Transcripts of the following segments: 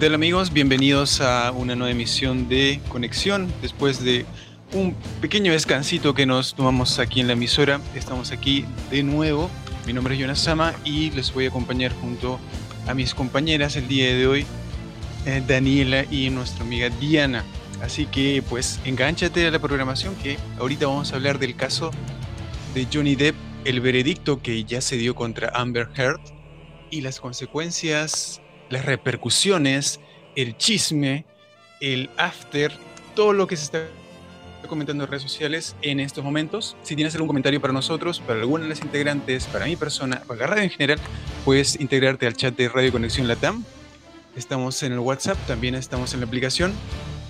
Tal amigos? Bienvenidos a una nueva emisión de Conexión. Después de un pequeño descansito que nos tomamos aquí en la emisora, estamos aquí de nuevo. Mi nombre es Jonas Sama y les voy a acompañar junto a mis compañeras el día de hoy, eh, Daniela y nuestra amiga Diana. Así que pues engánchate a la programación que ahorita vamos a hablar del caso de Johnny Depp, el veredicto que ya se dio contra Amber Heard y las consecuencias las repercusiones, el chisme, el after, todo lo que se está comentando en redes sociales en estos momentos. Si tienes algún comentario para nosotros, para alguna de las integrantes, para mi persona, para la radio en general, puedes integrarte al chat de Radio Conexión Latam. Estamos en el WhatsApp, también estamos en la aplicación.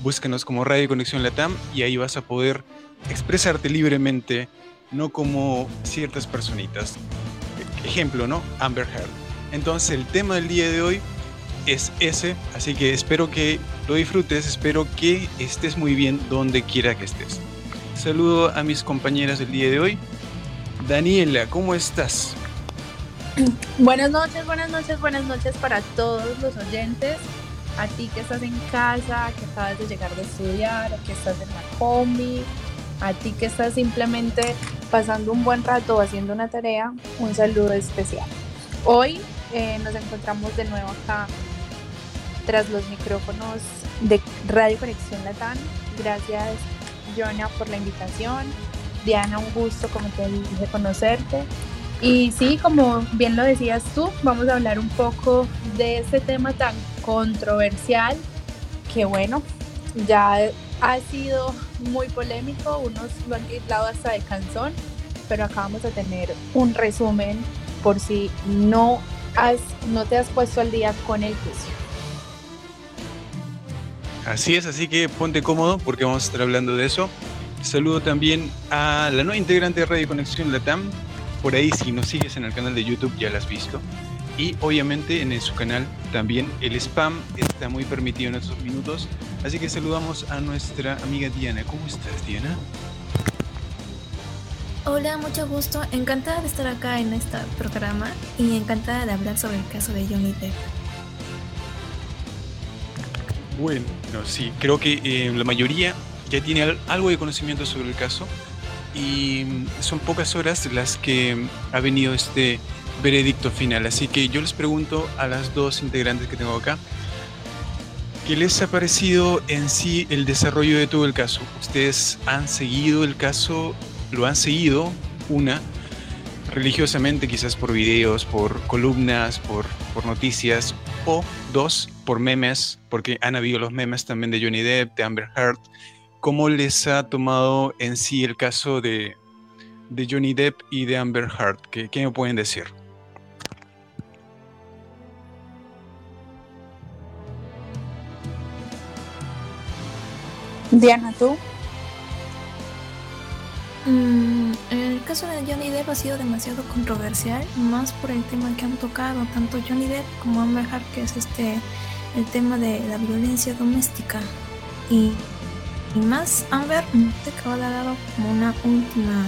Búscanos como Radio Conexión Latam y ahí vas a poder expresarte libremente, no como ciertas personitas. Ejemplo, ¿no? Amber Heard. Entonces, el tema del día de hoy es ese, así que espero que lo disfrutes, espero que estés muy bien donde quiera que estés. Saludo a mis compañeras del día de hoy. Daniela, ¿cómo estás? Buenas noches, buenas noches, buenas noches para todos los oyentes. A ti que estás en casa, que acabas de llegar de estudiar, que estás en la combi, a ti que estás simplemente pasando un buen rato haciendo una tarea, un saludo especial. Hoy eh, nos encontramos de nuevo acá tras los micrófonos de Radio Conexión Latán. Gracias, Jonah, por la invitación. Diana, un gusto, como te dije, conocerte. Y sí, como bien lo decías tú, vamos a hablar un poco de este tema tan controversial que, bueno, ya ha sido muy polémico, unos lo han titulado hasta de canzón, pero acá vamos a tener un resumen por si no, has, no te has puesto al día con el juicio. Así es, así que ponte cómodo porque vamos a estar hablando de eso. Saludo también a la nueva integrante de Radio Conexión Latam. Por ahí, si nos sigues en el canal de YouTube, ya la has visto. Y obviamente en su canal también el spam está muy permitido en estos minutos. Así que saludamos a nuestra amiga Diana. ¿Cómo estás, Diana? Hola, mucho gusto. Encantada de estar acá en este programa y encantada de hablar sobre el caso de Johnny Depp. Bueno, sí, creo que eh, la mayoría ya tiene algo de conocimiento sobre el caso y mm, son pocas horas las que ha venido este veredicto final. Así que yo les pregunto a las dos integrantes que tengo acá, ¿qué les ha parecido en sí el desarrollo de todo el caso? ¿Ustedes han seguido el caso? ¿Lo han seguido? Una. religiosamente, quizás por videos, por columnas, por, por noticias, o dos, por memes, porque han habido los memes también de Johnny Depp, de Amber Heard. ¿Cómo les ha tomado en sí el caso de, de Johnny Depp y de Amber Heard? ¿Qué, qué me pueden decir? Diana, ¿tú? Mm, el caso de Johnny Depp ha sido demasiado controversial, más por el tema que han tocado tanto Johnny Depp como Amber Heard, que es este el tema de la violencia doméstica. Y, y más Amber te acaba de dar como una última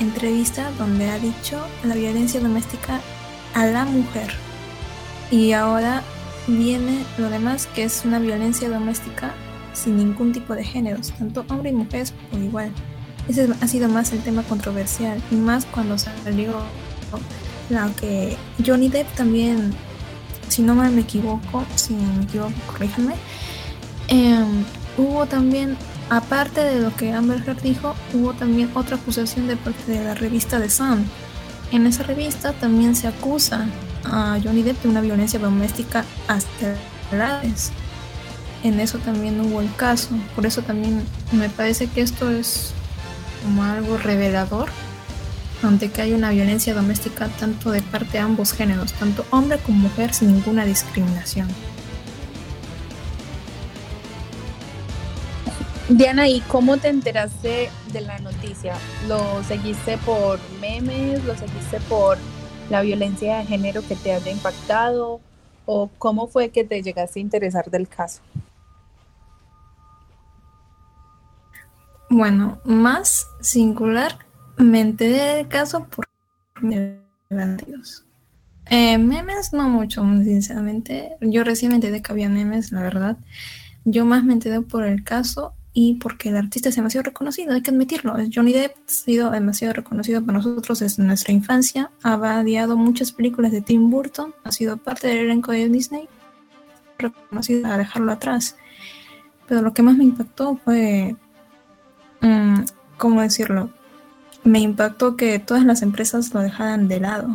entrevista donde ha dicho la violencia doméstica a la mujer. Y ahora viene lo demás, que es una violencia doméstica sin ningún tipo de géneros, tanto hombre y mujeres por igual. Ese ha sido más el tema controversial y más cuando salió la que Johnny Depp también, si no me equivoco, si me equivoco, corríjanme, em, hubo también, aparte de lo que Amber Heard dijo, hubo también otra acusación de parte de la revista The Sun. En esa revista también se acusa a Johnny Depp de una violencia doméstica hasta edades. En eso también hubo el caso. Por eso también me parece que esto es como algo revelador ante que hay una violencia doméstica tanto de parte de ambos géneros, tanto hombre como mujer, sin ninguna discriminación. Diana, ¿y cómo te enteraste de la noticia? ¿Lo seguiste por memes? ¿Lo seguiste por la violencia de género que te haya impactado? ¿O cómo fue que te llegaste a interesar del caso? Bueno, más singular, me enteré del caso por. Eh, memes no mucho, sinceramente. Yo recién me enteré que había memes, la verdad. Yo más me enteré por el caso y porque el artista es demasiado reconocido, hay que admitirlo. Johnny Depp ha sido demasiado reconocido para nosotros desde nuestra infancia. Ha variado muchas películas de Tim Burton, ha sido parte del elenco de Disney, reconocido a dejarlo atrás. Pero lo que más me impactó fue Mm, ¿cómo decirlo? Me impactó que todas las empresas lo dejaran de lado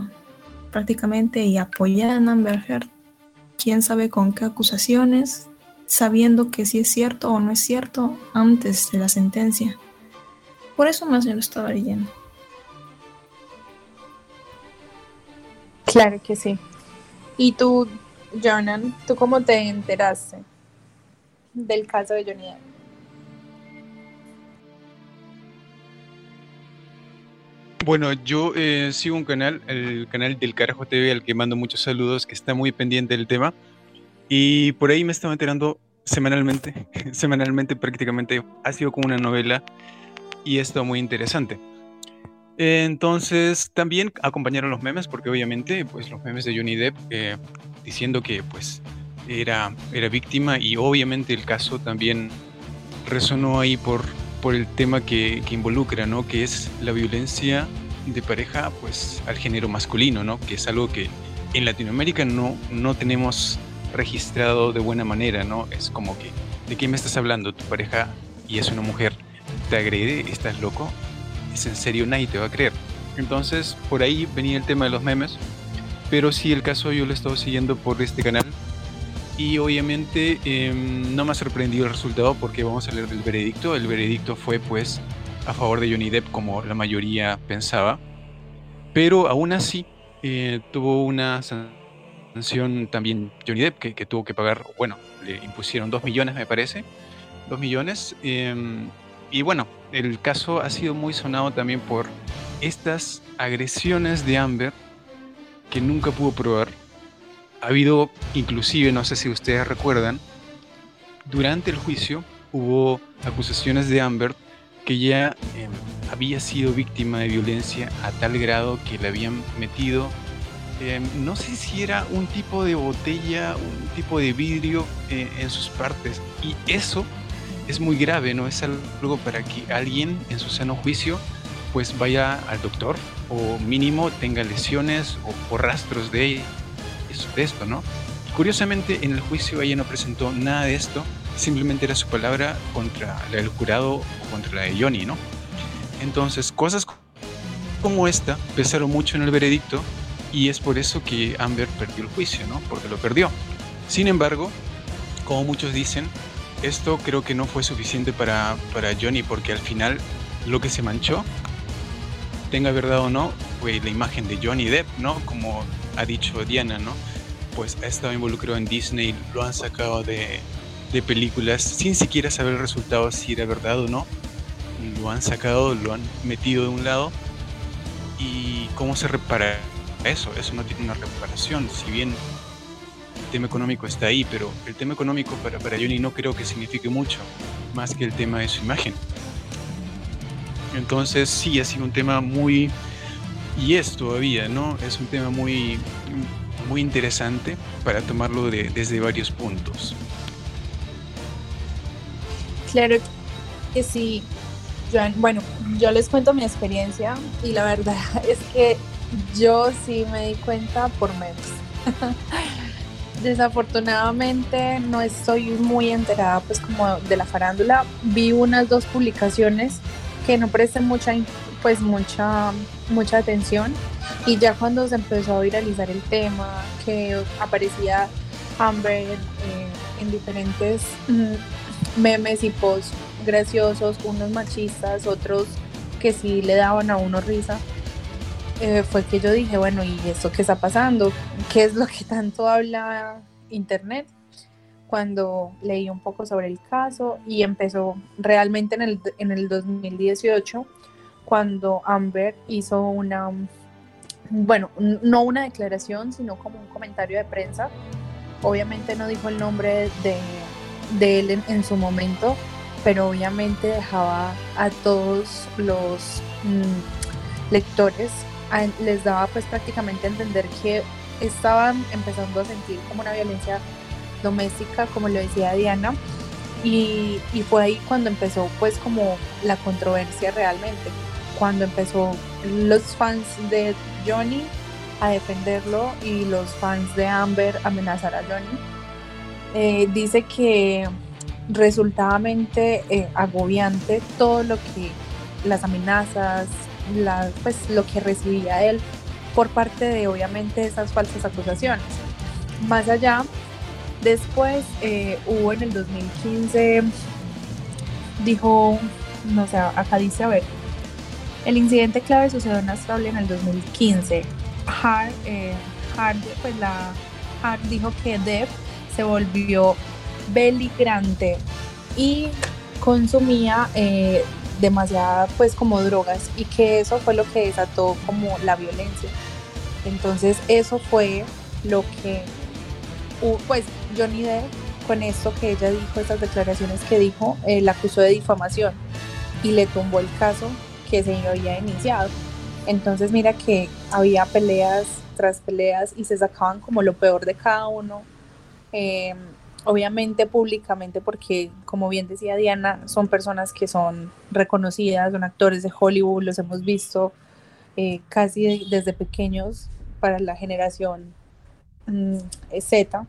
prácticamente y apoyaran a Amber Heard. Quién sabe con qué acusaciones, sabiendo que si es cierto o no es cierto antes de la sentencia. Por eso más yo lo estaba leyendo. Claro que sí. ¿Y tú, Jonan, tú cómo te enteraste del caso de Johnny Depp? Bueno, yo eh, sigo un canal, el canal del Carajo TV, al que mando muchos saludos, que está muy pendiente del tema. Y por ahí me estaba enterando semanalmente, semanalmente prácticamente. Ha sido como una novela y esto muy interesante. Entonces, también acompañaron los memes, porque obviamente, pues los memes de Johnny Depp eh, diciendo que pues era, era víctima y obviamente el caso también resonó ahí por, por el tema que, que, involucra, ¿no? Que es la violencia de pareja, pues, al género masculino, ¿no? Que es algo que en Latinoamérica no, no tenemos registrado de buena manera, ¿no? Es como que, ¿de qué me estás hablando? Tu pareja y es una mujer, te agrede, estás loco, es en serio, nadie te va a creer. Entonces, por ahí venía el tema de los memes, pero sí el caso yo lo he estado siguiendo por este canal y obviamente em, no me ha sorprendido el resultado porque vamos a leer del veredicto. El veredicto fue pues a favor de Johnny Depp como la mayoría pensaba. Pero aún así eh, tuvo una sanción también Johnny Depp que, tuvo que pagar, bueno, le impusieron dos millones me parece. Dos millones. Em, y bueno, el caso ha sido muy sonado también por estas agresiones de Amber que nunca pudo probar ha habido, inclusive, no sé si ustedes recuerdan, durante el juicio hubo acusaciones de Amber que ya em, había sido víctima de violencia a tal grado que le habían metido, em, no sé si era un tipo de botella, un tipo de vidrio eh, en sus partes. Y eso es muy grave, ¿no? Es algo para que alguien en su sano juicio pues vaya al doctor o mínimo tenga lesiones o, o rastros de de esto, ¿no? Curiosamente, en el juicio ella no presentó nada de esto, simplemente era su palabra contra la del jurado o contra la de Johnny, ¿no? Entonces, cosas como esta pesaron mucho en el veredicto y es por eso que Amber perdió el juicio, ¿no? Porque lo perdió. Sin embargo, como muchos dicen, esto creo que no fue suficiente para, para Johnny porque al final lo que se manchó, tenga verdad o no, fue la imagen de Johnny Depp, ¿no? Como ha dicho Diana, ¿no? Pues ha estado involucrado en Disney, lo han sacado de, de películas sin siquiera saber el resultado si era verdad o no. Lo han sacado, lo han metido de un lado. ¿Y cómo se repara eso? Eso no tiene una reparación. Si bien tema económico está ahí, pero el tema económico para, para Johnny no creo que signifique mucho, más que el tema de su imagen. Entonces sí, ha sido un tema muy, y es todavía, ¿no? Es un tema muy, muy interesante para tomarlo de, desde varios puntos. Claro que sí. Bueno, yo les cuento mi experiencia y la verdad es que yo sí me di cuenta por memes. desafortunadamente no estoy muy enterada pues como de la farándula. Vi unas dos publicaciones que no presté mucha pues mucha mucha atención y ya cuando se empezó a viralizar el tema que aparecía Amber eh, en diferentes mm, memes y posts graciosos, unos machistas, otros que sí le daban a uno risa eh, fue que yo dije, bueno, ¿y esto qué está pasando? ¿Qué es lo que tanto habla Internet? Cuando leí un poco sobre el caso y empezó realmente en el, en el 2018, cuando Amber hizo una, bueno, no una declaración, sino como un comentario de prensa. Obviamente no dijo el nombre de, de él en, en, su momento, pero obviamente dejaba a todos los mm, lectores les daba pues prácticamente a entender que estaban empezando a sentir como una violencia doméstica, como lo decía Diana, y, y, fue ahí cuando empezó pues como la controversia realmente, cuando empezó los fans de Johnny a defenderlo y los fans de Amber a amenazar a Johnny. Eh, dice que resultadamente eh, agobiante todo lo que las amenazas, pues, lo que recibía él por parte de obviamente esas falsas acusaciones. Más allá, después eh, hubo en el 2015, dijo, no sé, acá dice, a ver, el incidente clave sucedió en Australia en el 2015. Hart, eh, pues la, Hart dijo que Dev se volvió beligrante y consumía eh, demasiada pues como drogas y que eso fue lo que desató como la violencia. Entonces eso fue lo que pues Johnny Depp con esto que ella dijo, estas declaraciones que dijo, eh, la acusó de difamación y le tumbó el caso que se había iniciado. Entonces mira que había peleas tras peleas y se sacaban como lo peor de cada uno. Eh, obviamente públicamente porque, como bien decía Diana, son personas que son reconocidas, son actores de Hollywood, los hemos visto eh, casi desde pequeños para la generación mm, Z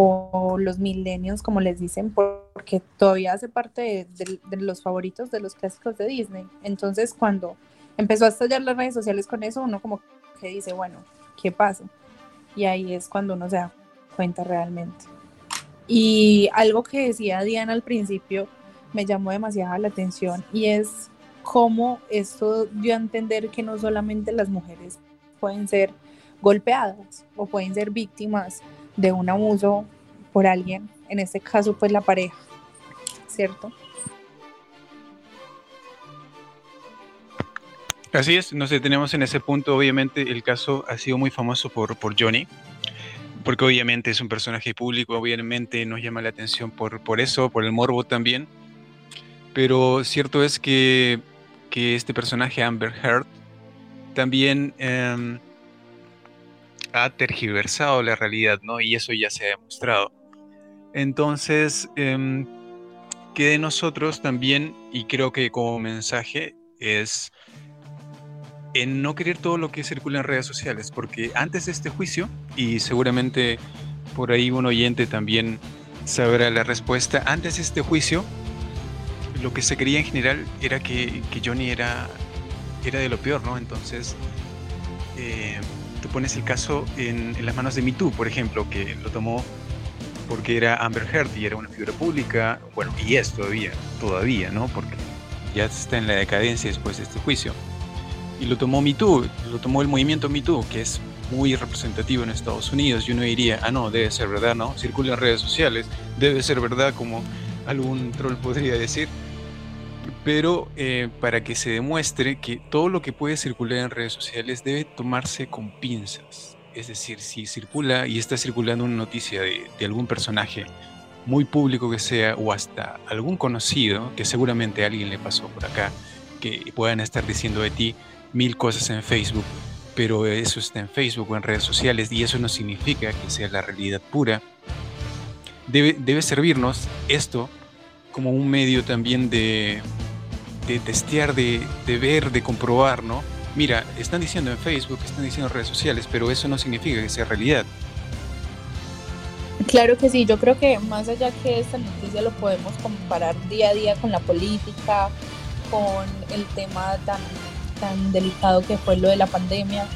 o los millennials, como les dicen, porque todavía hace parte de, los favoritos de los clásicos de Disney. Entonces, cuando empezó a estallar las redes sociales con eso, uno como que dice, bueno, ¿qué pasa? Y ahí es cuando uno se da cuenta realmente. Y algo que decía Diana al principio me llamó demasiado la atención y es cómo esto dio a entender que no solamente las mujeres pueden ser golpeadas o pueden ser víctimas de un abuso por alguien, en este caso pues la pareja, ¿cierto? Así es, nos detenemos en ese punto. Obviamente el caso ha sido muy famoso por, por Johnny, porque obviamente es un personaje público, obviamente nos llama la atención por, por eso, por el morbo también. Pero cierto es que, que este personaje, Amber Heard, también em, ha tergiversado la realidad, ¿no? Y eso ya se ha demostrado. Entonces, eh, que de nosotros también, y creo que como mensaje, es en no querer todo lo que circula en redes sociales, porque antes de este juicio, y seguramente por ahí un oyente también sabrá la respuesta, antes de este juicio, lo que se creía en general era que, que Johnny era era de lo peor, ¿no? Entonces, eh, tú pones el caso en, las manos de MeToo, por ejemplo, que lo tomó porque era Amber Heard y era una figura pública, bueno, y es todavía, todavía, ¿no? Porque ya está en la decadencia después de este juicio. Y lo tomó MeToo, lo tomó el movimiento MeToo, que es muy representativo en Estados Unidos, y uno diría, ah, no, debe ser verdad, ¿no? Circula en redes sociales, debe ser verdad, como algún troll podría decir. Pero eh, para que se demuestre que todo lo que puede circular en redes sociales debe tomarse con pinzas. Es decir, si circula y está circulando una noticia de, de algún personaje, muy público que sea, o hasta algún conocido, que seguramente a alguien le pasó por acá, que puedan estar diciendo de ti mil cosas en Facebook, pero eso está en Facebook o en redes sociales y eso no significa que sea la realidad pura. Debe, debe servirnos esto como un medio también de, de testear, de, de, ver, de comprobar, ¿no? Mira, están diciendo en Facebook, están diciendo en redes sociales, pero eso no significa que sea realidad. Claro que sí, yo creo que más allá que esta noticia lo podemos comparar día a día con la política, con el tema tan tan delicado que fue lo de la pandemia.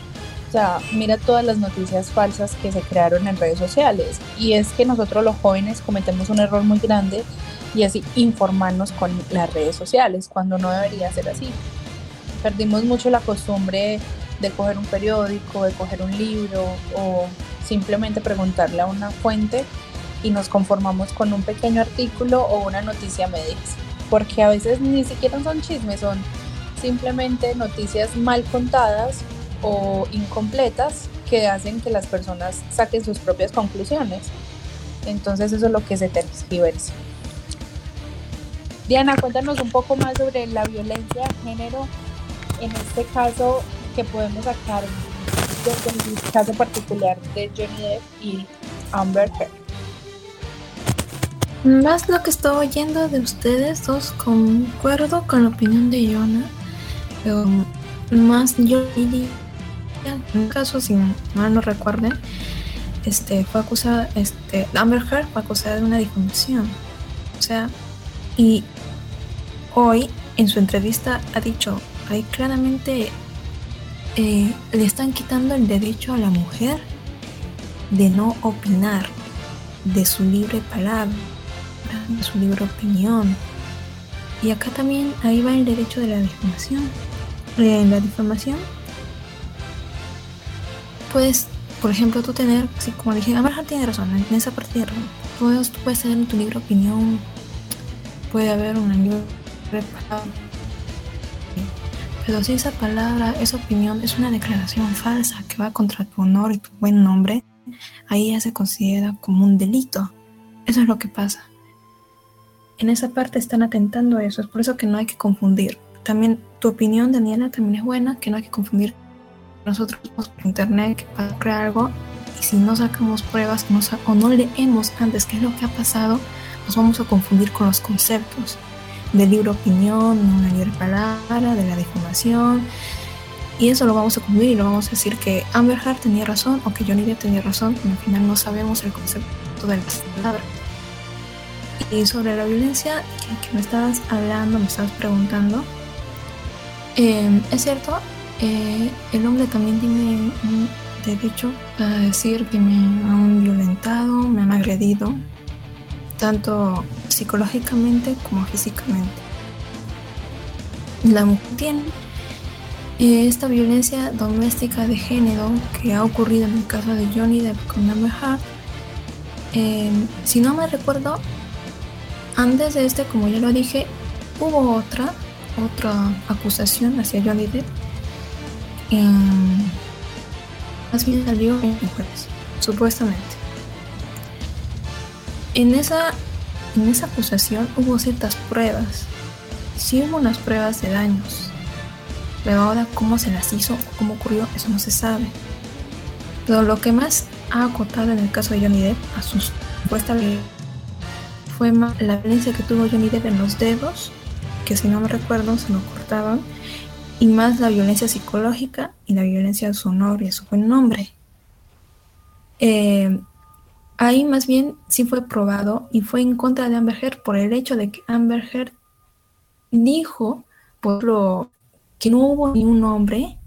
O sea, mira todas las noticias falsas que se crearon en redes sociales. Y es que nosotros los jóvenes cometemos un error muy grande y es informarnos con las redes sociales, cuando no debería ser así. Perdimos mucho la costumbre de coger un periódico, de coger un libro o simplemente preguntarle a una fuente y nos conformamos con un pequeño artículo o una noticia médica. Porque a veces ni siquiera son chismes, son simplemente noticias mal contadas o incompletas que hacen que las personas saquen sus propias conclusiones. Entonces eso es lo que se tergiversa. Diana, cuéntanos un poco más sobre la violencia de género, en este caso que podemos sacar desde el caso particular de Johnny Depp y Amber Heard. Más lo que estoy oyendo de ustedes dos, concuerdo con la opinión de Jonah pero más yo diría, en un caso, si mal no recuerden, este, fue acusada, este, Amber Heard fue acusada de una difamación. O sea, y hoy en su entrevista ha dicho, ahí claramente eh, le están quitando el derecho a la mujer de no opinar, de su libre palabra, de su libre opinión. Y acá también ahí va el derecho de la difamación en la difamación, puedes, por ejemplo, tú tener, así como dije, Amber tiene razón, en esa parte tiene razón. Tú puedes tener en tu libro opinión, puede haber una libre palabra. Pero si esa palabra, esa opinión es una declaración falsa que va contra tu honor y tu buen nombre, ahí ya se considera como un delito. Eso es lo que pasa. En esa parte están atentando a eso, es por eso que no hay que confundir. También tu opinión, Daniela, también es buena, que no hay que confundir nosotros por internet para crear algo y si no sacamos pruebas o no leemos antes qué es lo que ha pasado, nos vamos a confundir con los conceptos del libro opinión, de una libre palabra, de la difamación. Y eso lo vamos a confundir y lo vamos a decir que Amber Heard tenía razón o que Johnny Depp tenía razón, pero al final no sabemos el concepto de las palabras. Y sobre la violencia que, me estabas hablando, me estabas preguntando, eh, es cierto, eh, el hombre también tiene un derecho a decir que me han violentado, me han agredido, tanto psicológicamente como físicamente. La mujer tiene eh, esta violencia doméstica de género que ha ocurrido en el caso de Johnny Depp con Amber Heard. si no me recuerdo, antes de este, como ya lo dije, hubo otra otra acusación hacia Johnny Depp. más bien salió en jueves, supuestamente. En esa, en esa acusación hubo ciertas pruebas. Sí hubo unas pruebas de daños. Pero ahora cómo se las hizo cómo ocurrió, eso no se sabe. Pero lo que más ha acotado en el caso de Johnny Depp a su supuesta fue la violencia que tuvo Johnny Depp en los dedos que si no me recuerdo se lo cortaban, y más la violencia psicológica y la violencia a su honor y a su buen nombre. Eh, ahí más bien sí fue probado y fue en contra de Amber Heard por el hecho de que Amber Heard dijo por lo que no hubo ni un hombre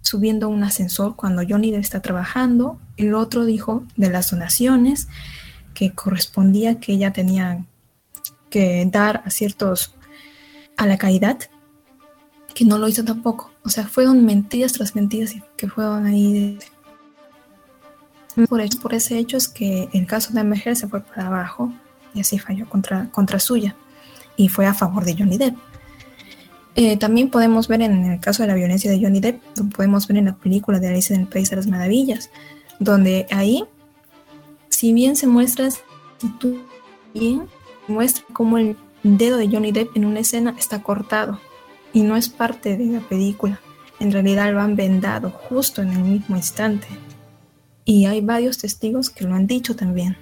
subiendo un ascensor cuando Johnny Depp está trabajando. El otro dijo de las donaciones que correspondía que ella tenía que dar a ciertos a la caridad, que no lo hizo tampoco. O sea, fueron mentiras tras mentiras que fueron ahí. Por, ese hecho es que el caso de Amber se fue para abajo y así falló contra, suya y fue a favor de Johnny Depp. Eh, también podemos ver en el caso de la violencia de Johnny Depp, lo podemos ver en la película de Alice en el País de las Maravillas, donde ahí, si bien se muestra, bien muestra cómo el dedo de Johnny Depp en una escena está cortado y no es parte de la película. En realidad lo han vendado justo en el mismo instante. Y hay varios testigos que lo han dicho también.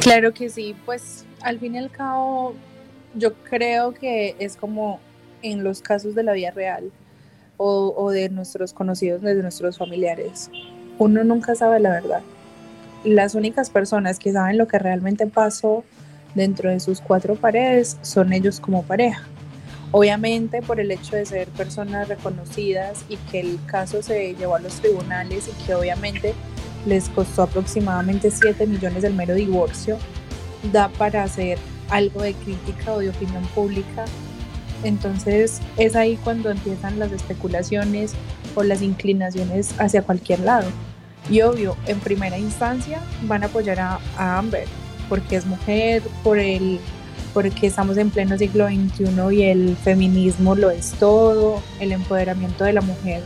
Claro que sí, pues al fin y al cabo yo creo que es como en los casos de la vida real o, de nuestros conocidos, de nuestros familiares. Uno nunca sabe la verdad. Las únicas personas que saben lo que realmente pasó dentro de sus cuatro paredes son ellos como pareja. Obviamente por el hecho de ser personas reconocidas y que el caso se llevó a los tribunales y que obviamente les costó aproximadamente 7 millones del mero divorcio, da para hacer algo de crítica o de opinión pública. Entonces es ahí cuando empiezan las especulaciones o las inclinaciones hacia cualquier lado. Y obvio, en primera instancia van a apoyar a, a Amber, porque es mujer, por el, porque estamos en pleno siglo XXI y el feminismo lo es todo, el empoderamiento de la mujer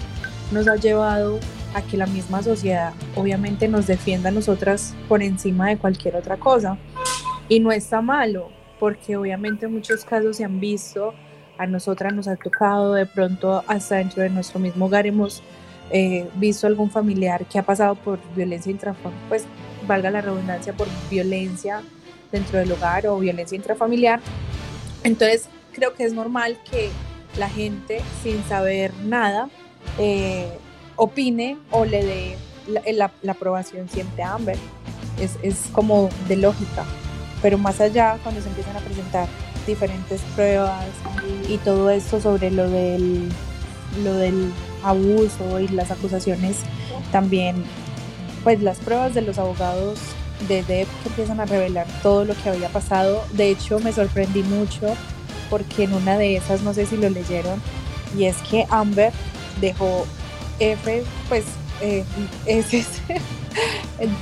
nos ha llevado a que la misma sociedad obviamente nos defienda a nosotras por encima de cualquier otra cosa. Y no está malo, porque obviamente en muchos casos se han visto, a nosotras nos ha tocado, de pronto hasta dentro de nuestro mismo hogar hemos eh, visto algún familiar que ha pasado por violencia intrafamiliar, pues valga la redundancia, por violencia dentro del hogar o violencia intrafamiliar. Entonces, creo que es normal que la gente, sin saber nada, eh, opine o le dé la, aprobación siempre a Amber. Es, es como de lógica. Pero más allá, cuando se empiezan a presentar diferentes pruebas y todo esto sobre lo del, lo del abuso y las acusaciones, también pues las pruebas de los abogados de Deb que empiezan a revelar todo lo que había pasado. De hecho, me sorprendí mucho porque en una de esas, no sé si lo leyeron, y es que Amber dejó F, pues, eh,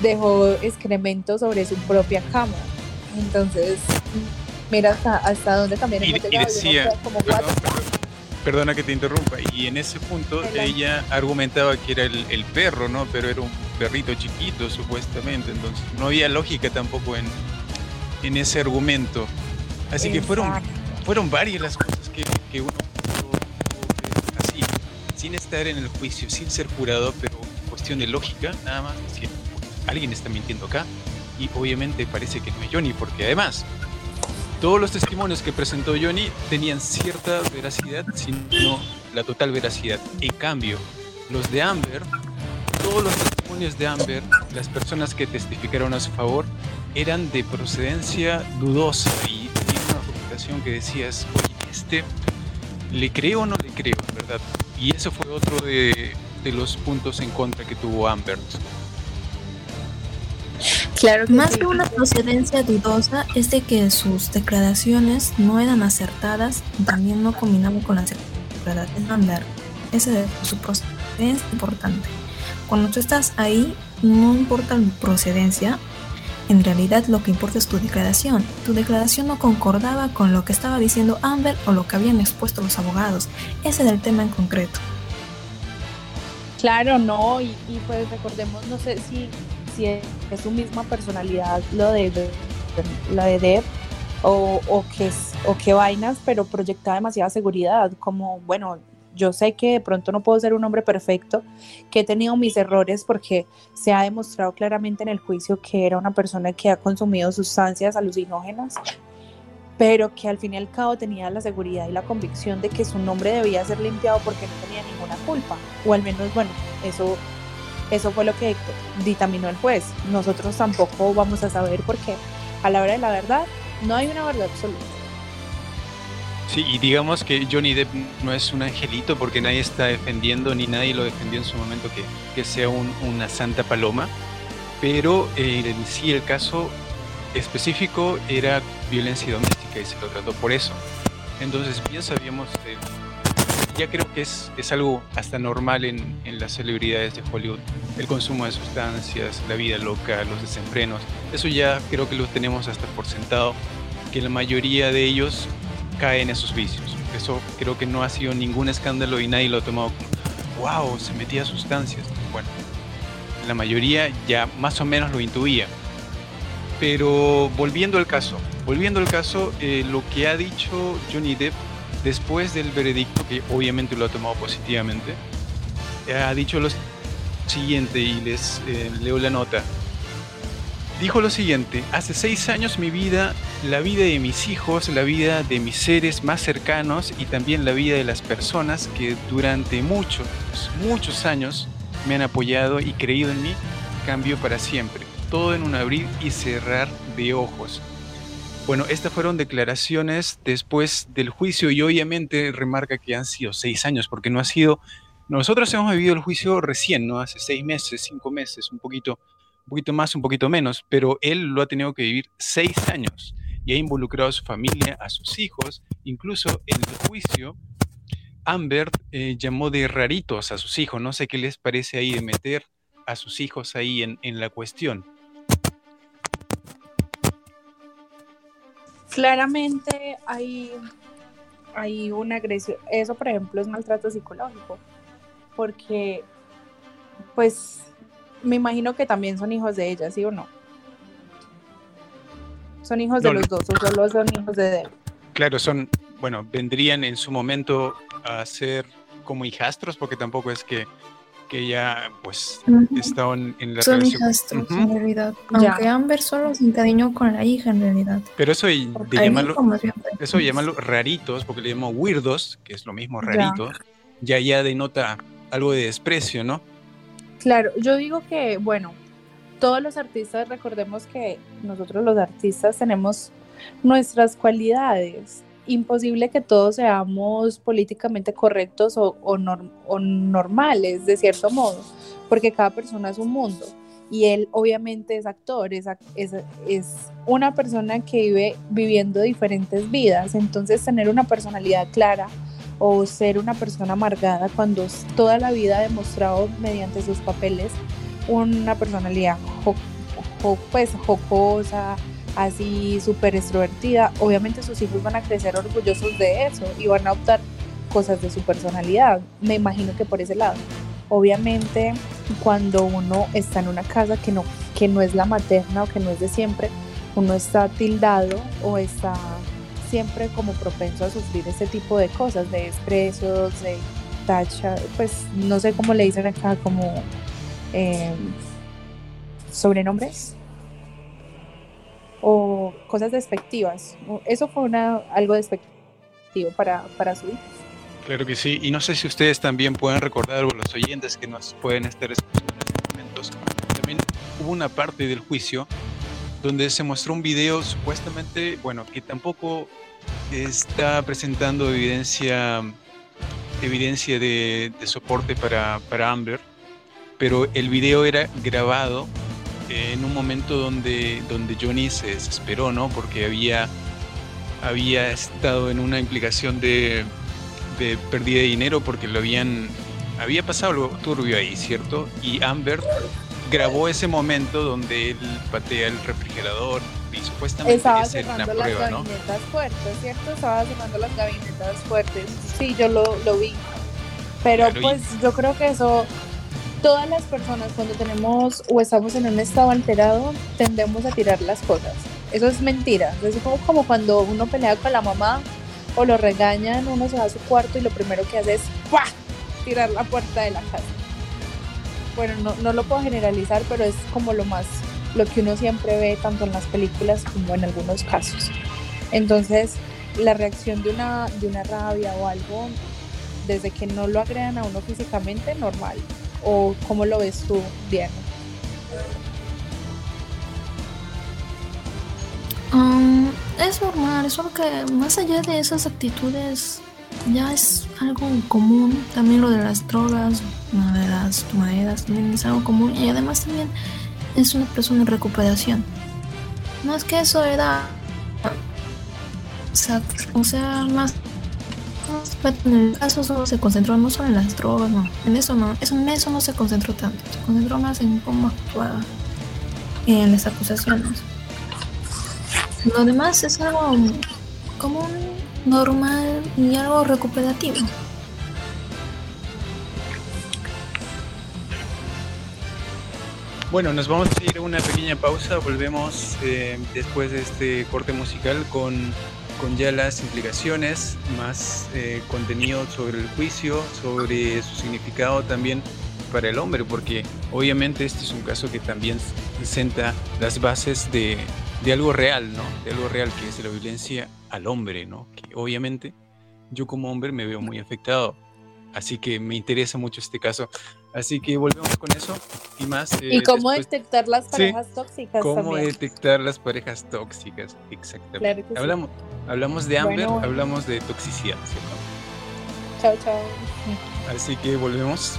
dejó excremento sobre su propia cama. Entonces, mira hasta, hasta dónde también y, decía, perdona que te interrumpa, y en ese punto ella argumentaba que era el, perro, ¿no? Pero era un perrito chiquito, supuestamente, entonces no había lógica tampoco en, en ese argumento. Así que fueron, fueron varias las cosas que, que uno así, sin estar en el juicio, sin ser jurado, pero cuestión de lógica, nada más decir, alguien está mintiendo acá, y obviamente parece que no es Johnny, porque además todos los testimonios que presentó Johnny tenían cierta veracidad, sino la total veracidad. En cambio, los de Amber, todos los testimonios de Amber, las personas que testificaron a su favor, eran de procedencia dudosa y tenía una reputación que decías, oye, este, ¿le creo o no le creo, verdad? Y eso fue otro de, de los puntos en contra que tuvo Amber. Más que una procedencia dudosa es de que sus declaraciones no eran acertadas y también no combinaban con las declaraciones de Amber. Ese de su procedencia es importante. Cuando tú estás ahí, no importa la procedencia, en realidad lo que importa es tu declaración. Tu declaración no concordaba con lo que estaba diciendo Amber o lo que habían expuesto los abogados. Ese es el tema en concreto. Claro, no, y, pues recordemos, no sé si es, su misma personalidad lo de, la de Deb o, o, que, o qué vainas, pero proyecta demasiada seguridad, como, bueno, yo sé que de pronto no puedo ser un hombre perfecto, que he tenido mis errores porque se ha demostrado claramente en el juicio que era una persona que ha consumido sustancias alucinógenas, pero que al fin y al cabo tenía la seguridad y la convicción de que su nombre debía ser limpiado porque no tenía ninguna culpa, o al menos, bueno, eso eso fue lo que dictaminó el juez. Nosotros tampoco vamos a saber porque a la hora de la verdad no hay una verdad absoluta. Sí, y digamos que Johnny Depp no es un angelito porque nadie está defendiendo ni nadie lo defendió en su momento que, que sea una santa paloma, pero eh, en sí el caso específico era violencia doméstica y se lo trató por eso. Entonces bien sabíamos, ya creo que es, es algo hasta normal en, en, las celebridades de Hollywood, el consumo de sustancias, la vida loca, los desenfrenos, eso ya creo que lo tenemos hasta por sentado, que la mayoría de ellos cae en esos vicios. Eso creo que no ha sido ningún escándalo y nadie lo ha tomado como, wow, se metía sustancias. Bueno, la mayoría ya más o menos lo intuía. Pero volviendo al caso, volviendo al caso, eh, lo que ha dicho Johnny Depp después del veredicto, que obviamente lo ha tomado positivamente, ha dicho lo siguiente y les eh, leo la nota. Dijo lo siguiente, hace seis años mi vida, la vida de mis hijos, la vida de mis seres más cercanos y también la vida de las personas que durante muchos, muchos años me han apoyado y creído en mí, cambió para siempre. Todo en un abrir y cerrar de ojos. Bueno, estas fueron declaraciones después del juicio y obviamente remarca que han sido seis años porque no ha sido... Nosotros hemos vivido el juicio recién, ¿no? Hace seis meses, cinco meses, un poquito un poquito más, un poquito menos, pero él lo ha tenido que vivir seis años y ha involucrado a su familia, a sus hijos, incluso en el juicio. Amber eh, llamó de raritos a sus hijos. No sé qué les parece ahí de meter a sus hijos ahí en, en la cuestión. Claramente hay, hay una agresión. Eso, por ejemplo, es maltrato psicológico. Porque, pues, me imagino que también son hijos de ella, ¿sí o no? Son hijos de los dos, o solo son hijos de Deb. Claro, son, bueno, vendrían en su momento a ser como hijastros, porque tampoco es que, que ya pues estaban en la son hijastros en realidad. Aunque Amber solo se encariñó con la hija en realidad. Pero eso de llamarlo, eso llamarlo raritos, porque le llamó weirdos, que es lo mismo rarito, ya ya denota algo de desprecio, ¿no? Claro, yo digo que, bueno, todos los artistas, recordemos que nosotros los artistas tenemos nuestras cualidades. Imposible que todos seamos políticamente correctos o, normales, de cierto modo, porque cada persona es un mundo. Y él obviamente es actor, es, una persona que vive viviendo diferentes vidas. Entonces tener una personalidad clara, o ser una persona amargada cuando toda la vida ha demostrado mediante sus papeles una personalidad pues jocosa, así súper extrovertida, obviamente sus hijos van a crecer orgullosos de eso y van a optar cosas de su personalidad. Me imagino que por ese lado. Obviamente, cuando uno está en una casa que no, que no es la materna o que no es de siempre, uno está tildado o está siempre como propenso a sufrir este tipo de cosas, de desprecios, de tacha, pues no sé cómo le dicen acá, como eh, sobrenombres o cosas despectivas. Eso fue una, algo despectivo para, para su hijo. Claro que sí, y no sé si ustedes también pueden recordar, o los oyentes que nos pueden estar escuchando en estos momentos, también hubo una parte del juicio donde se mostró un video supuestamente, bueno, que tampoco está presentando evidencia, evidencia de, soporte para, para, Amber, pero el video era grabado en un momento donde, donde Johnny se desesperó, ¿no? Porque había, había estado en una implicación de, de pérdida de dinero porque lo habían había pasado algo turbio ahí, ¿cierto? Y Amber grabó ese momento donde él patea el refrigerador y supuestamente estaba cerrando las gabinetas fuertes, ¿cierto? Estaba cerrando las gabinetas fuertes. Sí, yo lo, lo vi. Pero pues yo creo que eso, todas las personas cuando tenemos o estamos en un estado alterado, tendemos a tirar las cosas. Eso es mentira. Es como, como cuando uno pelea con la mamá o lo regañan, uno se va a su cuarto y lo primero que hace es tirar la puerta de la casa bueno, no, no lo puedo generalizar, pero es como lo más, lo que uno siempre ve tanto en las películas como en algunos casos. Entonces, la reacción de una, de una rabia o algo, desde que no lo agregan a uno físicamente, normal. ¿O cómo lo ves tú, Diana? Um, es normal, solo que más allá de esas actitudes ya es algo común. También lo de las drogas, lo de las tomaderas también es algo común. Y además también es una persona en recuperación. Más que eso era... O sea, más en el caso solo se concentró no solo en las drogas, no. En eso no, en eso no se concentró tanto. Se concentró más en cómo actuaba en las acusaciones. Lo demás es algo común, normal y algo recuperativo. Bueno, nos vamos a ir a una pequeña pausa. Volvemos eh, después de este corte musical con con ya las implicaciones, más eh, contenido sobre el juicio, sobre su significado también para el hombre, porque obviamente este es un caso que también presenta las bases de, de algo real, ¿no? De algo real que es la violencia al hombre, ¿no? Que obviamente yo como hombre me veo muy afectado. Así que me interesa mucho este caso. Así que volvemos con eso y más. Eh, ¿Y cómo detectar las parejas tóxicas? ¿Cómo detectar las parejas tóxicas? Exactamente. hablamos, hablamos de Amber, hablamos de toxicidad, ¿cierto? Chao, chao. Así que volvemos.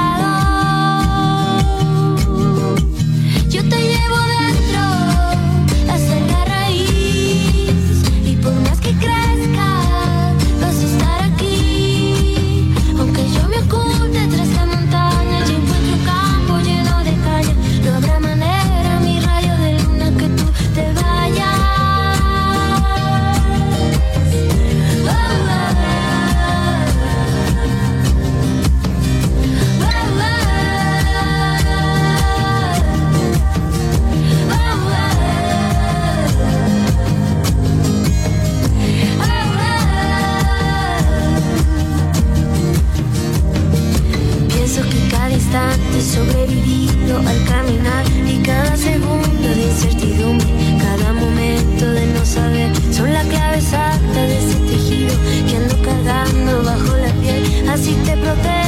y cada segundo de incertidumbre, cada momento de no saber, son la clave exacta de ese tejido que ando cargando bajo la piel, así te protejo.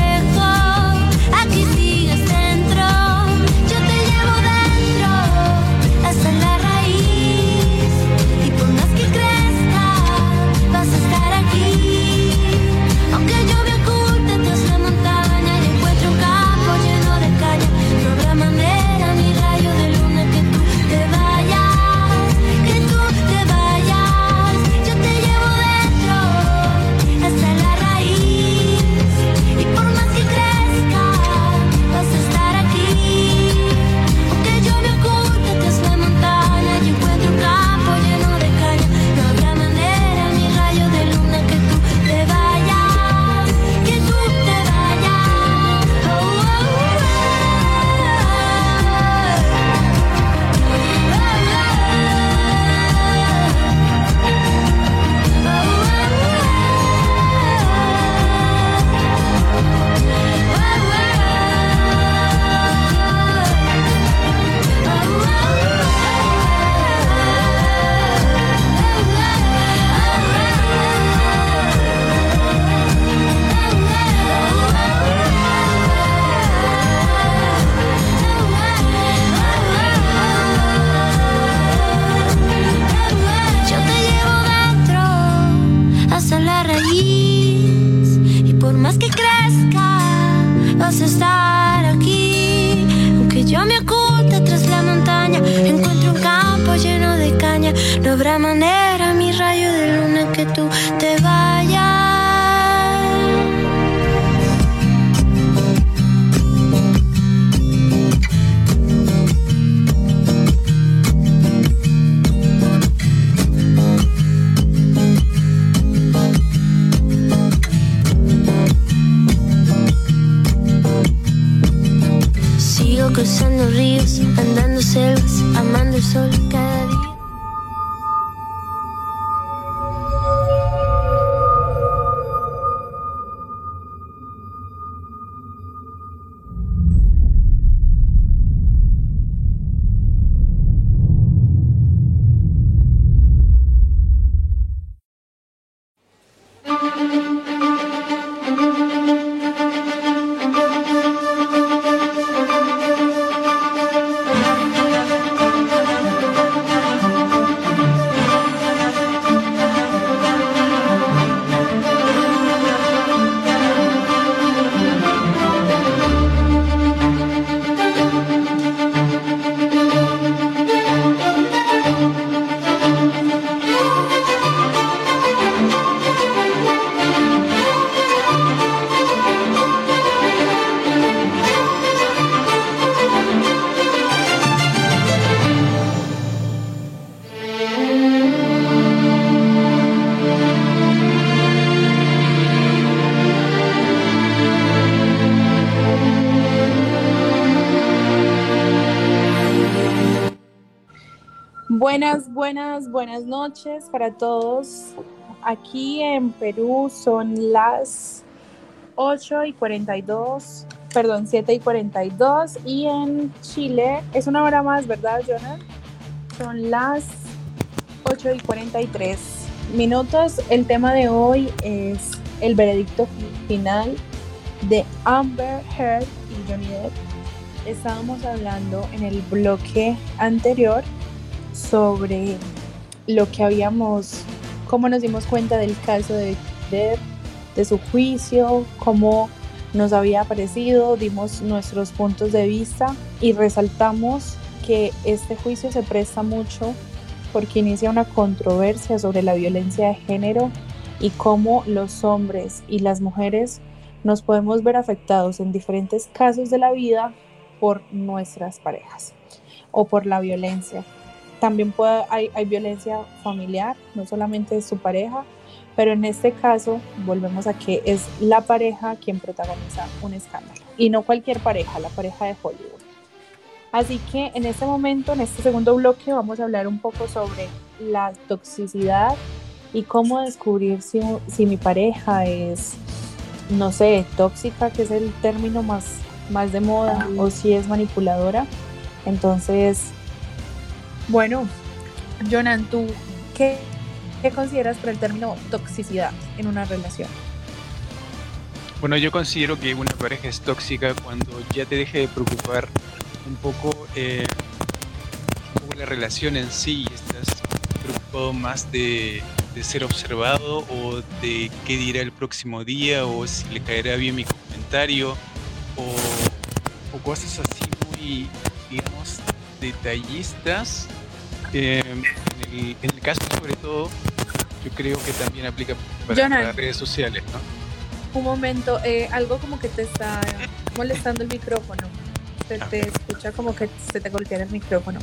Buenas, noches para todos. Aquí en Perú son las 8 y 42, perdón, 7 y 42. Y en Chile es una hora más, ¿verdad, Jonathan? Son las 8 y 43 minutos. El tema de hoy es el veredicto final de Amber Heard y Johnny Depp. Estábamos hablando en el bloque anterior sobre lo que habíamos, cómo nos dimos cuenta del caso de Depp, de su juicio, cómo nos había parecido, dimos nuestros puntos de vista y resaltamos que este juicio se presta mucho porque inicia una controversia sobre la violencia de género y cómo los hombres y las mujeres nos podemos ver afectados en diferentes casos de la vida por nuestras parejas o por la violencia también hay, violencia familiar, no solamente es su pareja, pero en este caso volvemos a que es la pareja quien protagoniza un escándalo y no cualquier pareja, la pareja de Hollywood. Así que en este momento, en este segundo bloque, vamos a hablar un poco sobre la toxicidad y cómo descubrir si, si mi pareja es, no sé, tóxica, que es el término más, más de moda, o si es manipuladora. Entonces, bueno, Jonan, ¿tú qué, consideras por el término toxicidad en una relación? Bueno, yo considero que una pareja es tóxica cuando ya te deje de preocupar un poco, eh, la relación en sí y estás preocupado más de, ser observado o de qué dirá el próximo día o si le caerá bien mi comentario o, o cosas así muy, digamos, detallistas. Eh, en, el, caso, sobre todo, yo creo que también aplica para, las redes sociales, ¿no? Un momento, eh, algo como que te está molestando el micrófono. Se te escucha como que se te golpea el micrófono.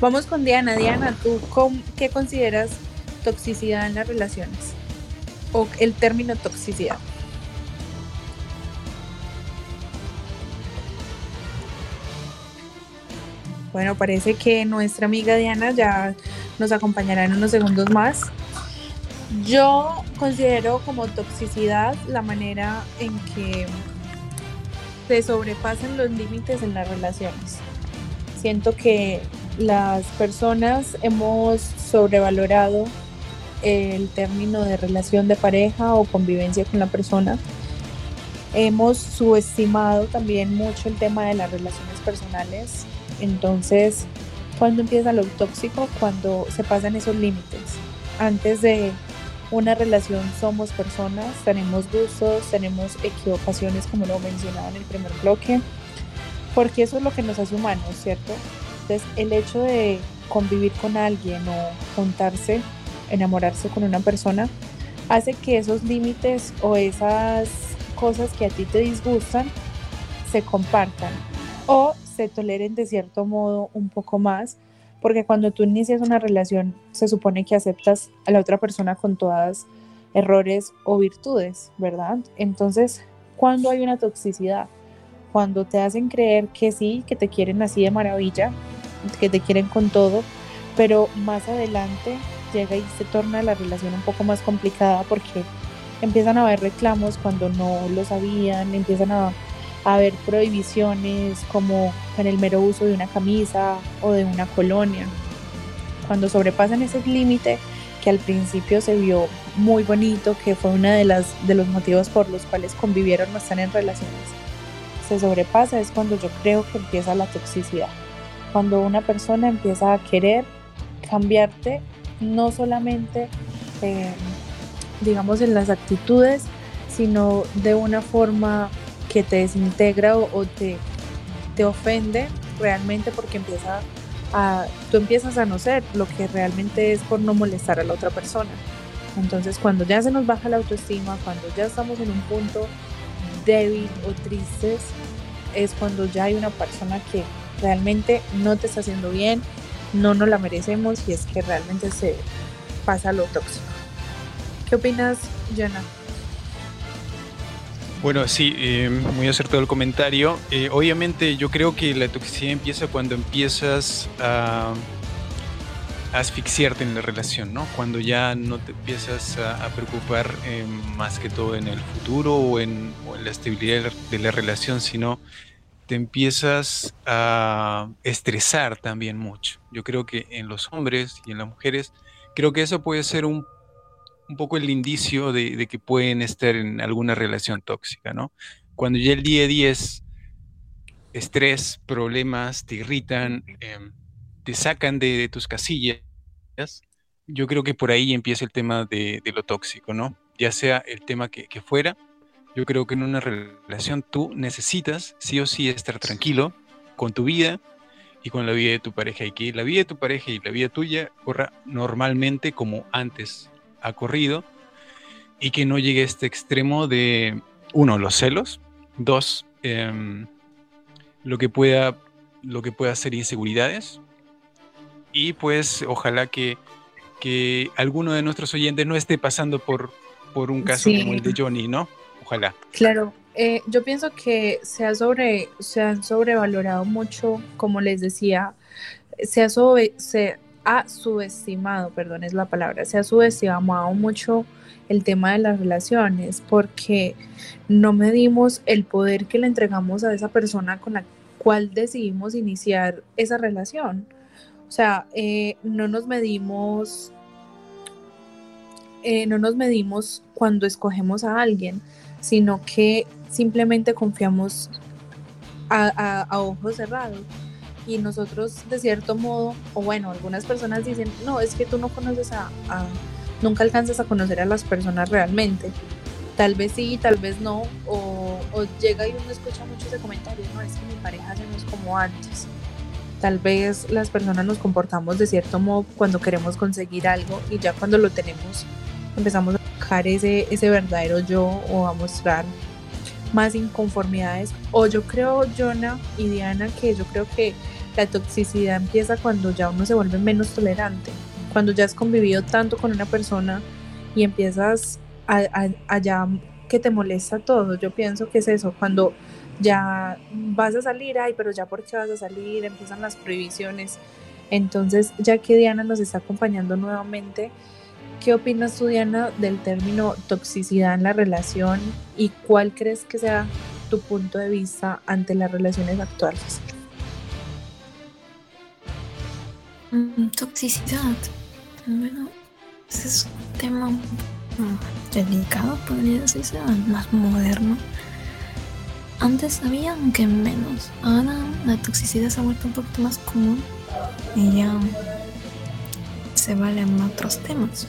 Vamos con Diana. Diana, ¿tú qué consideras toxicidad en las relaciones? O el término toxicidad. Bueno, parece que nuestra amiga Diana ya nos acompañará en unos segundos más. Yo considero como toxicidad la manera en que se sobrepasan los límites en las relaciones. Siento que las personas hemos sobrevalorado el término de relación de pareja o convivencia con la persona. Hemos subestimado también mucho el tema de las relaciones personales entonces, cuando empieza lo tóxico? Cuando se pasan esos límites. Antes de una relación somos personas, tenemos gustos, tenemos equivocaciones, como lo mencionaba en el primer bloque, porque eso es lo que nos hace humanos, ¿cierto? Entonces, el hecho de convivir con alguien o juntarse, enamorarse con una persona, hace que esos límites o esas cosas que a ti te disgustan se compartan o se toleren de cierto modo un poco más, porque cuando tú inicias una relación se supone que aceptas a la otra persona con todas errores o virtudes, ¿verdad? Entonces, cuando hay una toxicidad, cuando te hacen creer que sí, que te quieren así de maravilla, que te quieren con todo, pero más adelante llega y se torna la relación un poco más complicada porque empiezan a haber reclamos cuando no lo sabían, empiezan a, haber prohibiciones como en el mero uso de una camisa o de una colonia. Cuando sobrepasan ese límite que al principio se vio muy bonito, que fue uno de, las, de los motivos por los cuales convivieron no están en relaciones, se sobrepasa es cuando yo creo que empieza la toxicidad. Cuando una persona empieza a querer cambiarte, no solamente, eh, digamos, en las actitudes, sino de una forma que te desintegra o, te, te ofende realmente porque empieza a, tú empiezas a no ser lo que realmente es por no molestar a la otra persona. Entonces cuando ya se nos baja la autoestima, cuando ya estamos en un punto débil o tristes, es cuando ya hay una persona que realmente no te está haciendo bien, no nos la merecemos y es que realmente se pasa lo tóxico. ¿Qué opinas, Jonah? Bueno, sí, eh, muy acertado el comentario. Eh, obviamente yo creo que la toxicidad empieza cuando empiezas a, asfixiarte en la relación, ¿no? Cuando ya no te empiezas a, preocupar eh, más que todo en el futuro o en, o en la estabilidad de la relación, sino te empiezas a estresar también mucho. Yo creo que en los hombres y en las mujeres, creo que eso puede ser un un poco el indicio de, que pueden estar en alguna relación tóxica, ¿no? Cuando ya el día a día es estrés, problemas, te irritan, em, te sacan de, tus casillas, yo creo que por ahí empieza el tema de, lo tóxico, ¿no? Ya sea el tema que, que, fuera, yo creo que en una relación tú necesitas sí o sí estar tranquilo con tu vida y con la vida de tu pareja y que la vida de tu pareja y la vida tuya corra normalmente como antes ha corrido y que no llegue a este extremo de, uno, los celos, dos, em, lo, que pueda, lo que pueda ser inseguridades y pues ojalá que, que alguno de nuestros oyentes no esté pasando por, por un caso como el de Johnny, ¿no? Ojalá. Claro, eh, yo pienso que se, ha sobre, se han sobrevalorado mucho, como les decía, se ha, sobre, se, ha subestimado, perdón es la palabra, se ha subestimado mucho el tema de las relaciones porque no medimos el poder que le entregamos a esa persona con la cual decidimos iniciar esa relación. O sea, eh, no nos medimos, eh, no nos medimos cuando escogemos a alguien, sino que simplemente confiamos a ojos cerrados y nosotros de cierto modo, o bueno, algunas personas dicen, no, es que tú no conoces a, nunca alcanzas a conocer a las personas realmente. Tal vez sí, tal vez no, o, llega y uno escucha mucho ese comentario, no, es que mi pareja ya no es como antes. Tal vez las personas nos comportamos de cierto modo cuando queremos conseguir algo y ya cuando lo tenemos empezamos a buscar ese, ese verdadero yo o a mostrar más inconformidades. O yo creo, Jonah y Diana, que yo creo que la toxicidad empieza cuando ya uno se vuelve menos tolerante, cuando ya has convivido tanto con una persona y empiezas a, ya que te molesta todo. Yo pienso que es eso, cuando ya vas a salir, ay, pero ya por qué vas a salir, empiezan las prohibiciones. Entonces, ya que Diana nos está acompañando nuevamente, ¿qué opinas tú, Diana, del término toxicidad en la relación y cuál crees que sea tu punto de vista ante las relaciones actuales? Toxicidad. Bueno, ese es un tema mm, delicado, podría decirse, más moderno. Antes había, aunque menos. Ahora la toxicidad se ha vuelto un poquito más común y ya se valen otros temas.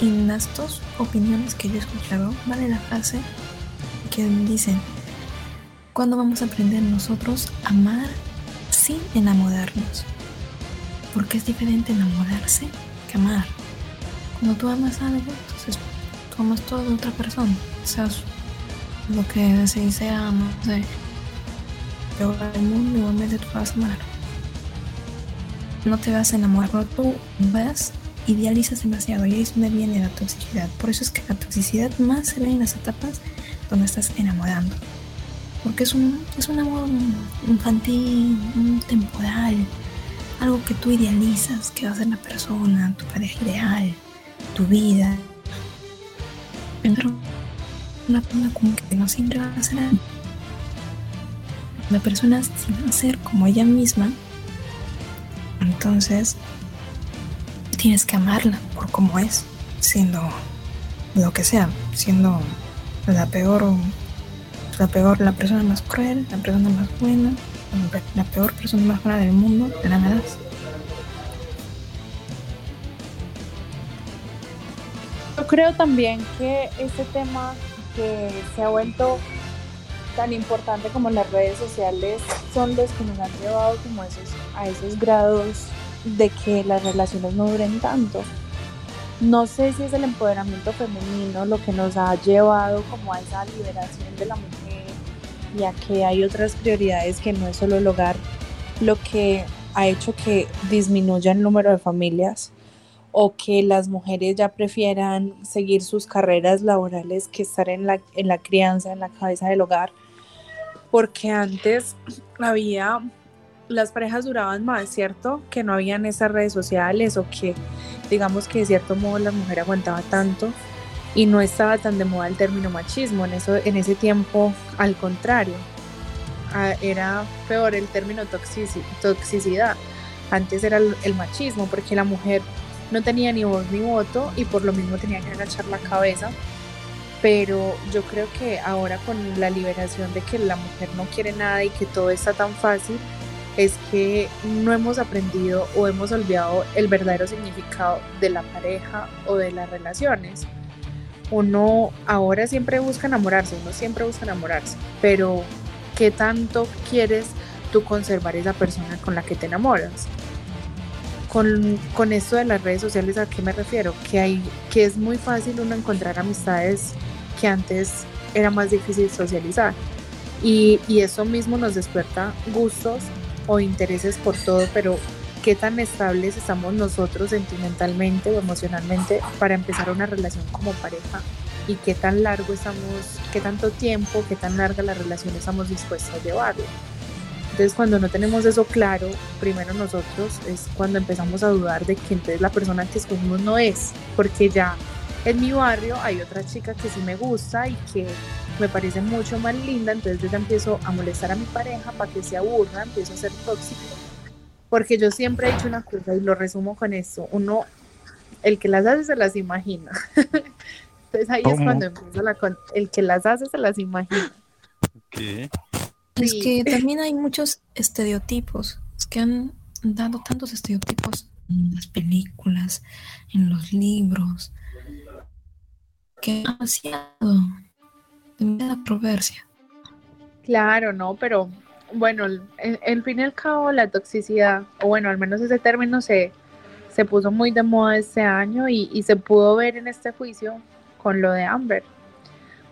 En las dos opiniones que yo he escuchado, vale la frase que dicen, ¿cuándo vamos a aprender nosotros a amar sin enamorarnos? Porque es diferente enamorarse que amar. Cuando tú amas algo, entonces tú amas todo de otra persona. O sea, lo que se dice ama, o sea, peor mundo, igualmente tú vas a amar. No te vas a enamorar, pero tú vas idealizas demasiado y ahí es donde viene la toxicidad. Por eso es que la toxicidad más se ve en las etapas donde estás enamorando. Porque es un, es un amor infantil, un temporal, algo que tú idealizas, que va a ser la persona, tu pareja ideal, tu vida. Pero una persona como que no siempre va a ser la persona si va a ser como ella misma, entonces tienes que amarla por como es, siendo lo que sea, siendo la peor, la peor, la persona más cruel, la persona más buena, la peor persona más buena del mundo, te la das. Yo creo también que este tema que se ha vuelto tan importante como las redes sociales son los que nos han llevado como esos, a esos grados de que las relaciones no duren tanto. No sé si es el empoderamiento femenino lo que nos ha llevado como a esa liberación de la mujer y a que hay otras prioridades que no es solo el hogar, lo que ha hecho que disminuya el número de familias o que las mujeres ya prefieran seguir sus carreras laborales que estar en la, en la crianza, en la cabeza del hogar. Porque antes había las parejas duraban más, ¿cierto? Que no habían esas redes sociales o que digamos que de cierto modo la mujer aguantaba tanto y no estaba tan de moda el término machismo. En, eso, en ese tiempo, al contrario, era peor el término toxicidad. Antes era el, machismo porque la mujer no tenía ni voz ni voto y por lo mismo tenía que agachar la cabeza. Pero yo creo que ahora con la liberación de que la mujer no quiere nada y que todo está tan fácil, es que no hemos aprendido o hemos olvidado el verdadero significado de la pareja o de las relaciones. Uno ahora siempre busca enamorarse, uno siempre busca enamorarse, pero ¿qué tanto quieres tú conservar esa persona con la que te enamoras? Con, con esto de las redes sociales, ¿a qué me refiero? Que, hay, que es muy fácil uno encontrar amistades que antes era más difícil socializar. Y, y, eso mismo nos despierta gustos o intereses por todo, pero qué tan estables estamos nosotros sentimentalmente o emocionalmente para empezar una relación como pareja y qué tan largo estamos, qué tanto tiempo, qué tan larga la relación estamos dispuestos a llevarlo. Entonces cuando no tenemos eso claro, primero nosotros es cuando empezamos a dudar de que entonces la persona que escogimos no es, porque ya en mi barrio hay otra chica que sí me gusta y que me parece mucho más linda, entonces yo ya empiezo a molestar a mi pareja para que se aburra, empiezo a ser tóxico, porque yo siempre he dicho una cosa y lo resumo con esto, uno, el que las hace se las imagina. entonces ahí es cuando empiezo la el que las hace se las imagina. Es que también hay muchos estereotipos, es que han dado tantos estereotipos en las películas, en los libros, que demasiado de la controversia. Claro, no, pero bueno, en, fin y al cabo la toxicidad, o bueno, al menos ese término se, se puso muy de moda este año y, y se pudo ver en este juicio con lo de Amber,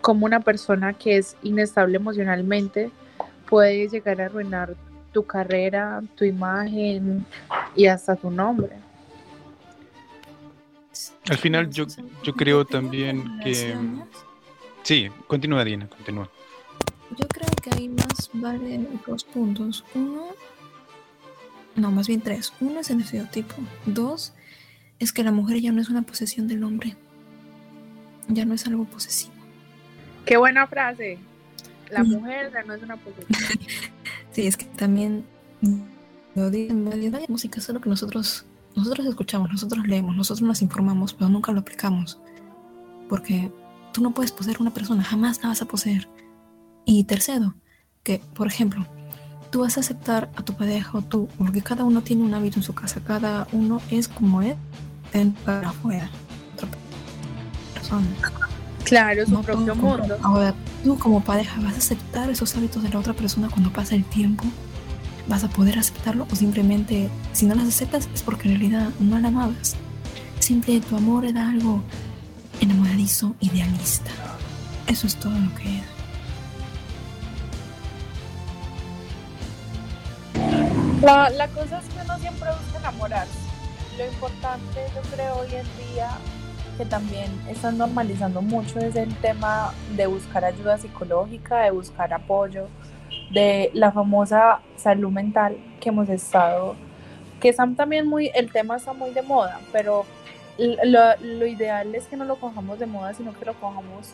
como una persona que es inestable emocionalmente puede llegar a arruinar tu carrera, tu imagen y hasta tu nombre. Al final yo, yo creo también que Sí, continúa Diana, continúa. Yo creo que hay más varios puntos. Uno, no, más bien tres. Uno es el estereotipo. Dos, es que la mujer ya no es una posesión del hombre. Ya no es algo posesivo. Qué buena frase. La mujer ya no es una posesión. sí, es que también lo dicen varias músicas, solo que nosotros, nosotros escuchamos, nosotros leemos, nosotros nos informamos, pero nunca lo aplicamos. Porque Tú no puedes poseer una persona, jamás la vas a poseer. Y tercero, que, por ejemplo, tú vas a aceptar a tu pareja o tú, porque cada uno tiene un hábito en su casa, cada uno es como es, dentro para afuera. persona. Claro, su propio mundo. Ahora, tú como pareja vas a aceptar esos hábitos de la otra persona cuando pasa el tiempo. ¿Vas a poder aceptarlo o simplemente, si no las aceptas, es porque en realidad no la amabas? Simple tu amor era algo enamoradizo, idealista. Eso es todo lo que es. La, la cosa es que uno siempre busca enamorarse. Lo importante, yo creo, hoy en día, que también están normalizando mucho, es el tema de buscar ayuda psicológica, de buscar apoyo, de la famosa salud mental que hemos estado, que están también muy, el tema está muy de moda, pero lo, lo ideal es que no lo cojamos de moda, sino que lo cojamos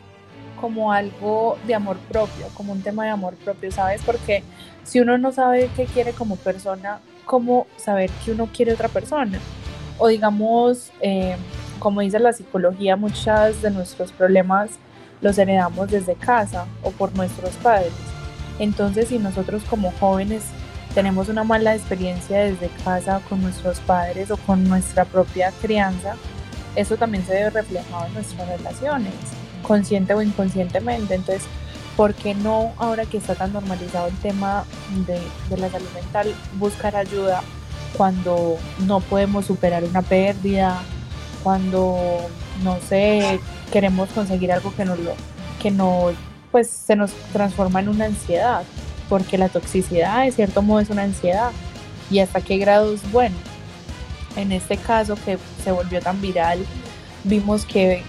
como algo de amor propio, como un tema de amor propio, ¿sabes? Porque si uno no sabe qué quiere como persona, ¿cómo saber que uno quiere otra persona? O digamos, eh, como dice la psicología, muchas de nuestros problemas los heredamos desde casa o por nuestros padres. Entonces, si nosotros como jóvenes tenemos una mala experiencia desde casa con nuestros padres o con nuestra propia crianza, eso también se ve reflejado en nuestras relaciones consciente o inconscientemente. Entonces, ¿por qué no, ahora que está tan normalizado el tema de, la salud mental, buscar ayuda cuando no podemos superar una pérdida, cuando, no sé, queremos conseguir algo que no, lo, que no, pues se nos transforma en una ansiedad? Porque la toxicidad, de cierto modo, es una ansiedad. ¿Y hasta qué grado es bueno? En este caso que se volvió tan viral, vimos que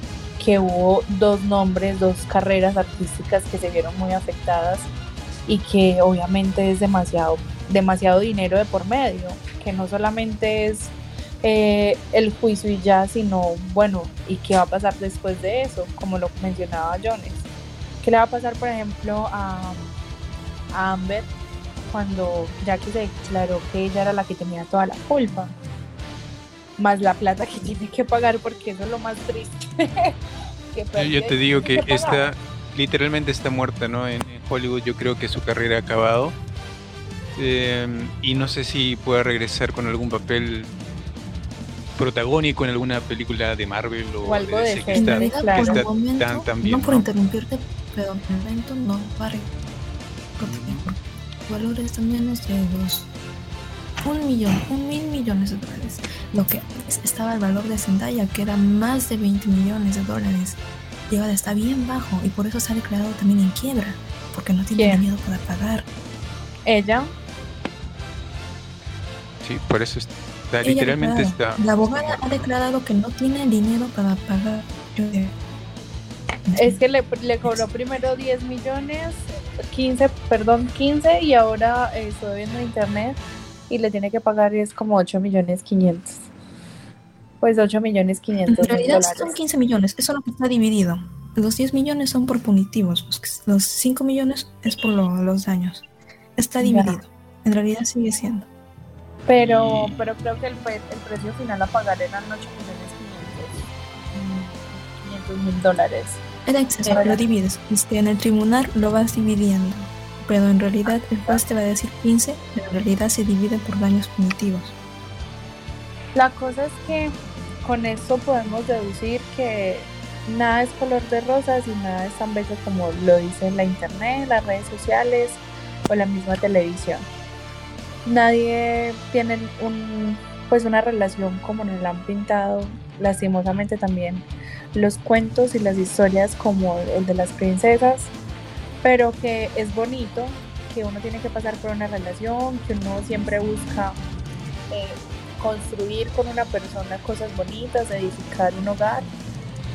que hubo dos nombres, dos carreras artísticas que se vieron muy afectadas y que obviamente es demasiado, demasiado dinero de por medio, que no solamente es eh, el juicio y ya, sino bueno, ¿y qué va a pasar después de eso? Como lo mencionaba Jones. ¿Qué le va a pasar, por ejemplo, a, a Amber cuando ya que se declaró que ella era la que tenía toda la culpa? más la plata que tiene que pagar porque eso es lo más triste. yo te digo que está literalmente está muerta, ¿no? En, Hollywood yo creo que su carrera ha acabado. Em, y no sé si pueda regresar con algún papel protagónico en alguna película de Marvel o, algo de, que está, tan, bien, No por interrumpirte, pero en el momento no va a valores también de los un millón, un mil millones de dólares. Lo que estaba el valor de Zendaya, que era más de 20 millones de dólares. Y ahora está bien bajo y por eso se ha declarado también en quiebra, porque no tiene miedo para pagar. ¿Ella? Sí, por eso está, literalmente está... La abogada ha declarado que no tiene dinero para pagar. Es que le, le cobró primero 10 millones, 15, perdón, 15 y ahora eh, estoy viendo en internet y le tiene que pagar es como 8 millones 500. Pues 8 millones 500. En realidad son 15 millones, eso es lo que está dividido. Los 10 millones son por punitivos, los 5 millones es por los daños. Está dividido. En realidad sigue siendo. Pero, pero creo que el, el precio final a pagar eran 8 millones 500 mil dólares. Exceso, lo divides. Este, en el tribunal lo vas dividiendo pero en realidad el juez te va a decir 15, pero en realidad se divide por daños punitivos. La cosa es que con esto podemos deducir que nada es color de rosas y nada es tan bello como lo dice la internet, las redes sociales o la misma televisión. Nadie tiene un, pues una relación como nos la han pintado, lastimosamente también los cuentos y las historias como el de las princesas pero que es bonito, que uno tiene que pasar por una relación, que uno siempre busca eh, construir con una persona cosas bonitas, edificar un hogar,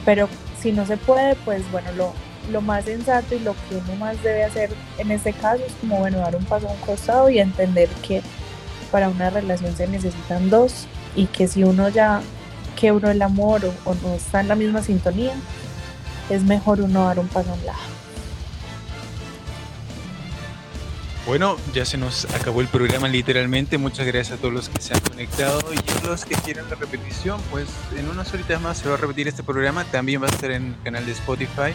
pero si no se puede, pues bueno, lo, lo más sensato y lo que uno más debe hacer en este caso es como, bueno, dar un paso a un costado y entender que para una relación se necesitan dos y que si uno ya quebró el amor o, o no está en la misma sintonía, es mejor uno dar un paso a un lado. Bueno, ya se nos acabó el programa literalmente. Muchas gracias a todos los que se han conectado y a los que quieren la repetición, pues en unas horitas más se va a repetir este programa. También va a estar en el canal de Spotify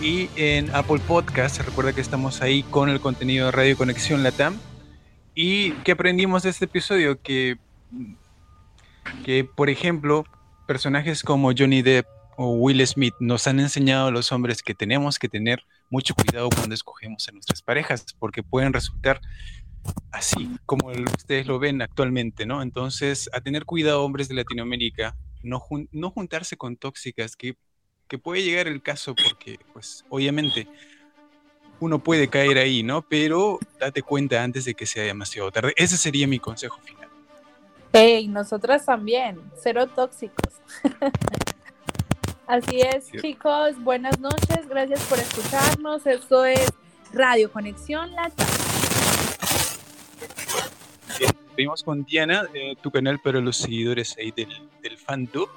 y en Apple Podcast. Recuerda que estamos ahí con el contenido de Radio Conexión Latam. ¿Y qué aprendimos de este episodio? Que, que por ejemplo, personajes como Johnny Depp o Will Smith nos han enseñado a los hombres que tenemos que tener mucho cuidado cuando escogemos a nuestras parejas, porque pueden resultar así como ustedes lo ven actualmente, ¿no? Entonces, a tener cuidado, hombres de Latinoamérica, no, no juntarse con tóxicas, que, que puede llegar el caso porque, pues, obviamente, uno puede caer ahí, ¿no? Pero date cuenta antes de que sea demasiado tarde. Ese sería mi consejo final. Hey, nosotras también, cero tóxicos. Así es, chicos, buenas noches, gracias por escucharnos. Esto es Radio Conexión Lata. Vimos con Diana, eh, tu canal para los seguidores ahí del, del FanTube.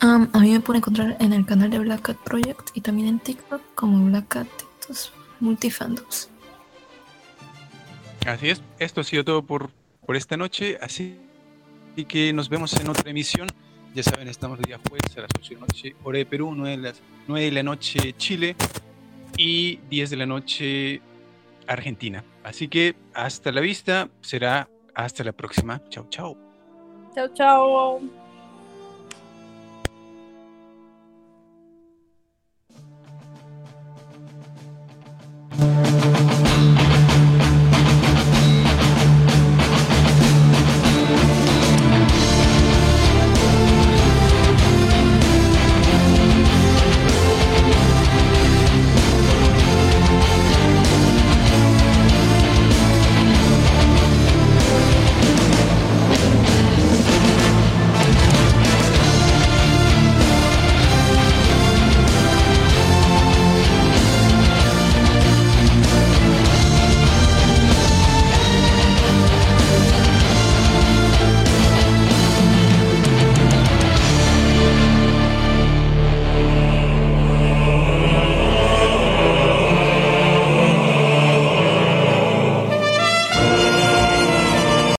a mí me pueden encontrar en el canal de Black Cat Project y también en TikTok como Black Cat, estos multifandoms. Así es, esto ha sido todo por, por esta noche, así que nos vemos en otra emisión. Ya saben, estamos el día jueves a las 8 de la noche, hora de Perú, 9 de, las, 9 de la noche Chile y 10 de la noche Argentina. Así que hasta la vista, será hasta la próxima. Chao, chao. Chao, chao.